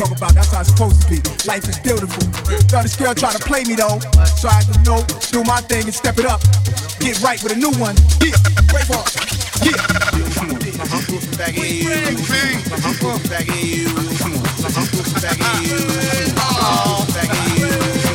I'm about. That's how it's supposed to be. Life is beautiful. Thought this girl try to play me though. So I had to know, do my thing and step it up. Get right with a new one. Yeah, for it. Yeah. Back. Back. Back. Back.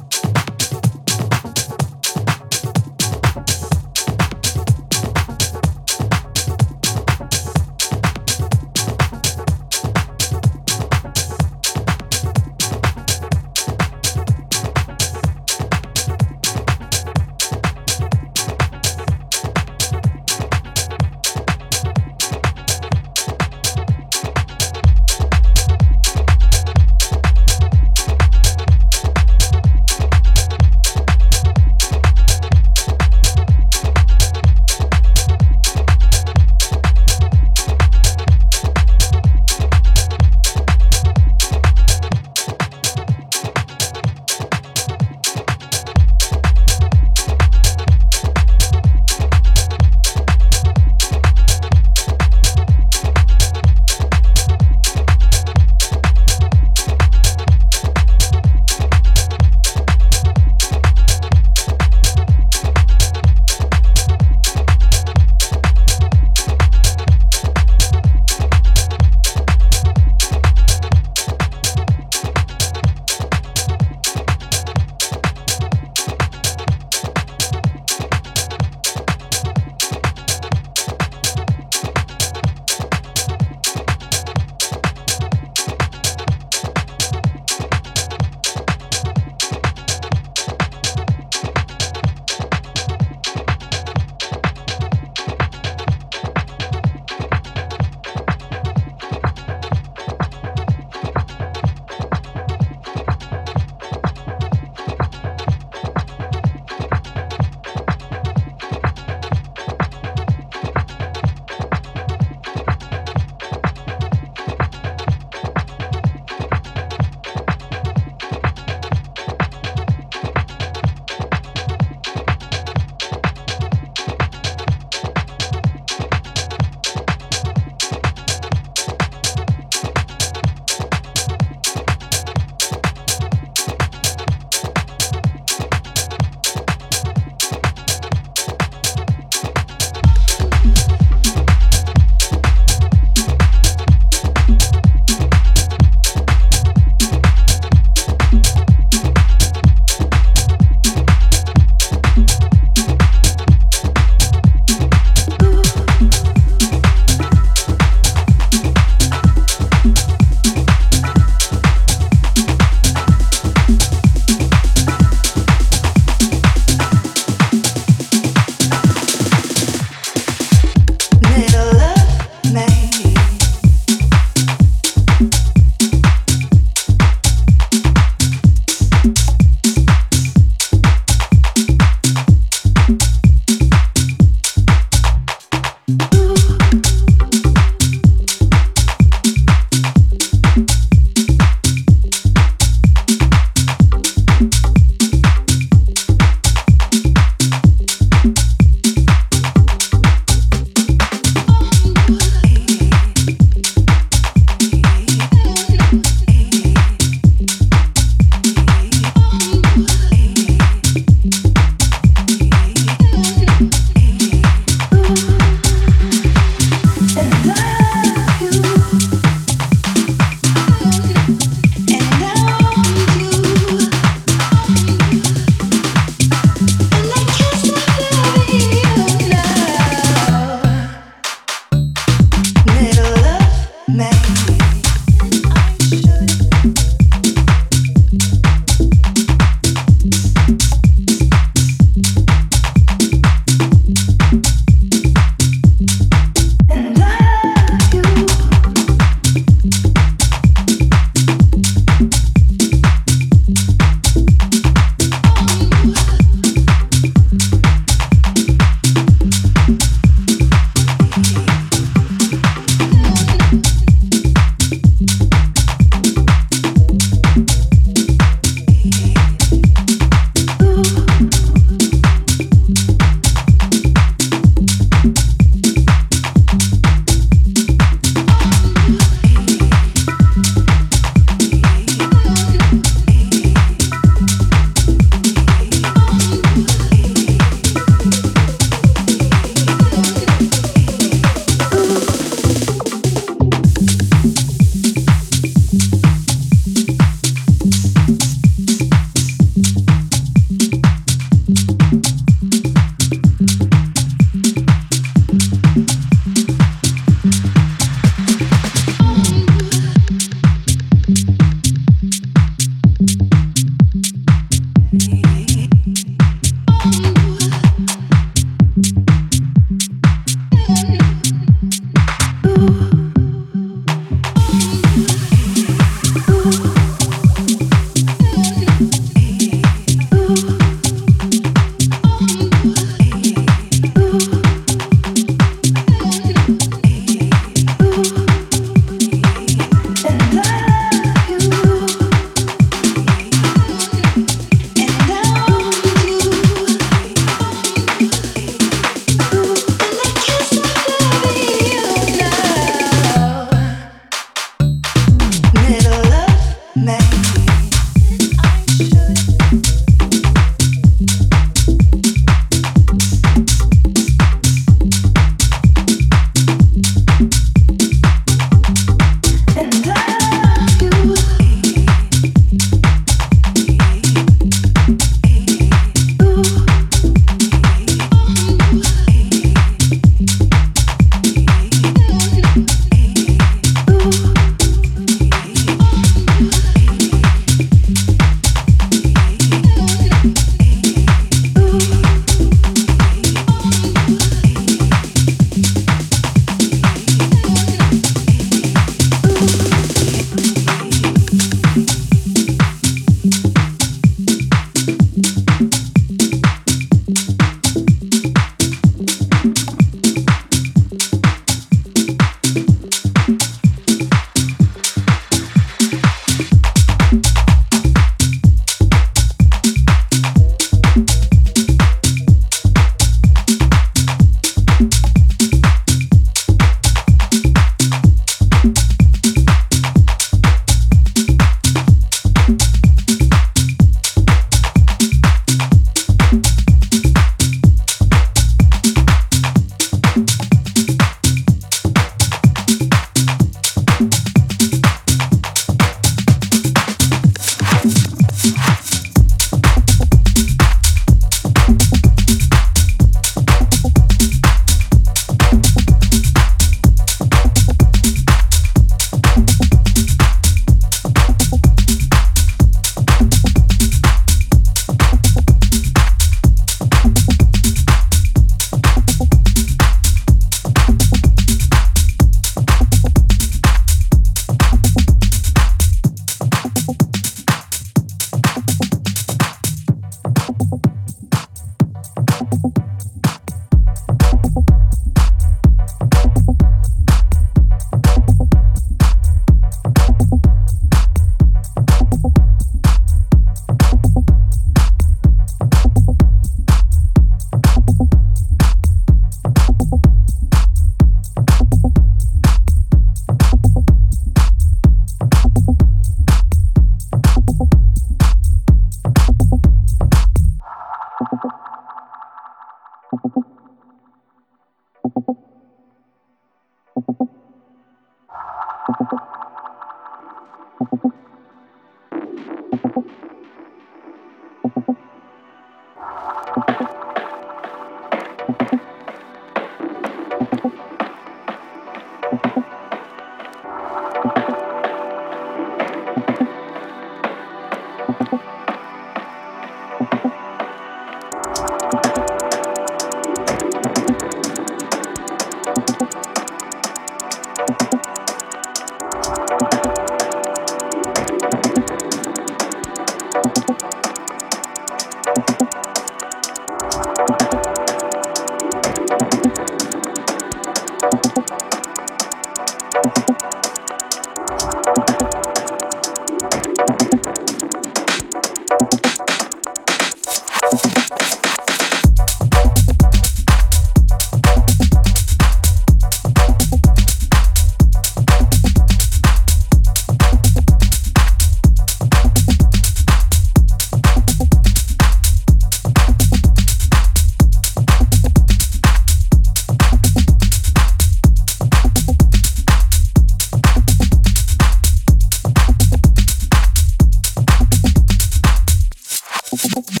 boom, boom, boom.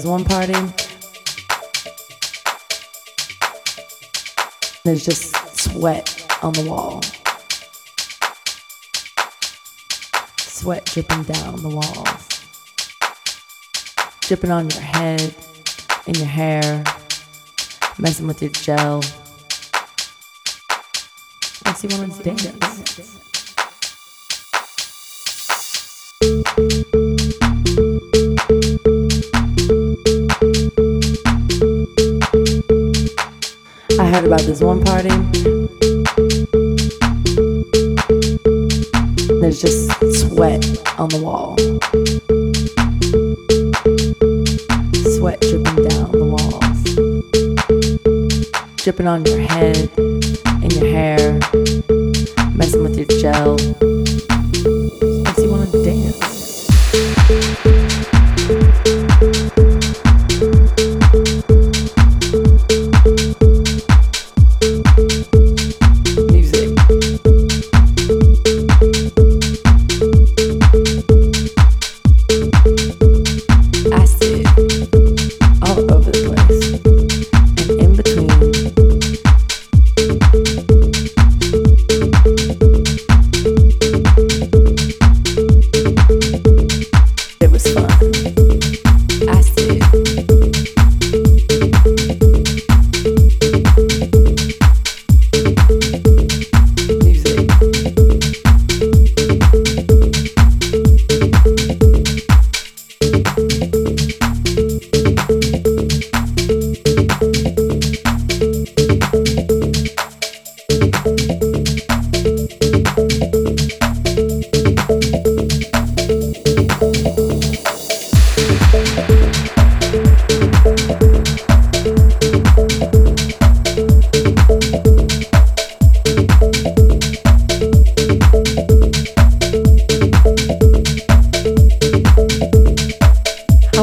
This one party. There's just sweat on the wall. Sweat dripping down the walls. Dripping on your head, in your hair, messing with your gel. Makes you want to dance. Heard about this one party. There's just sweat on the wall. Sweat dripping down the walls. Dripping on your head, in your hair, messing with your gel.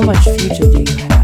Taken, you know.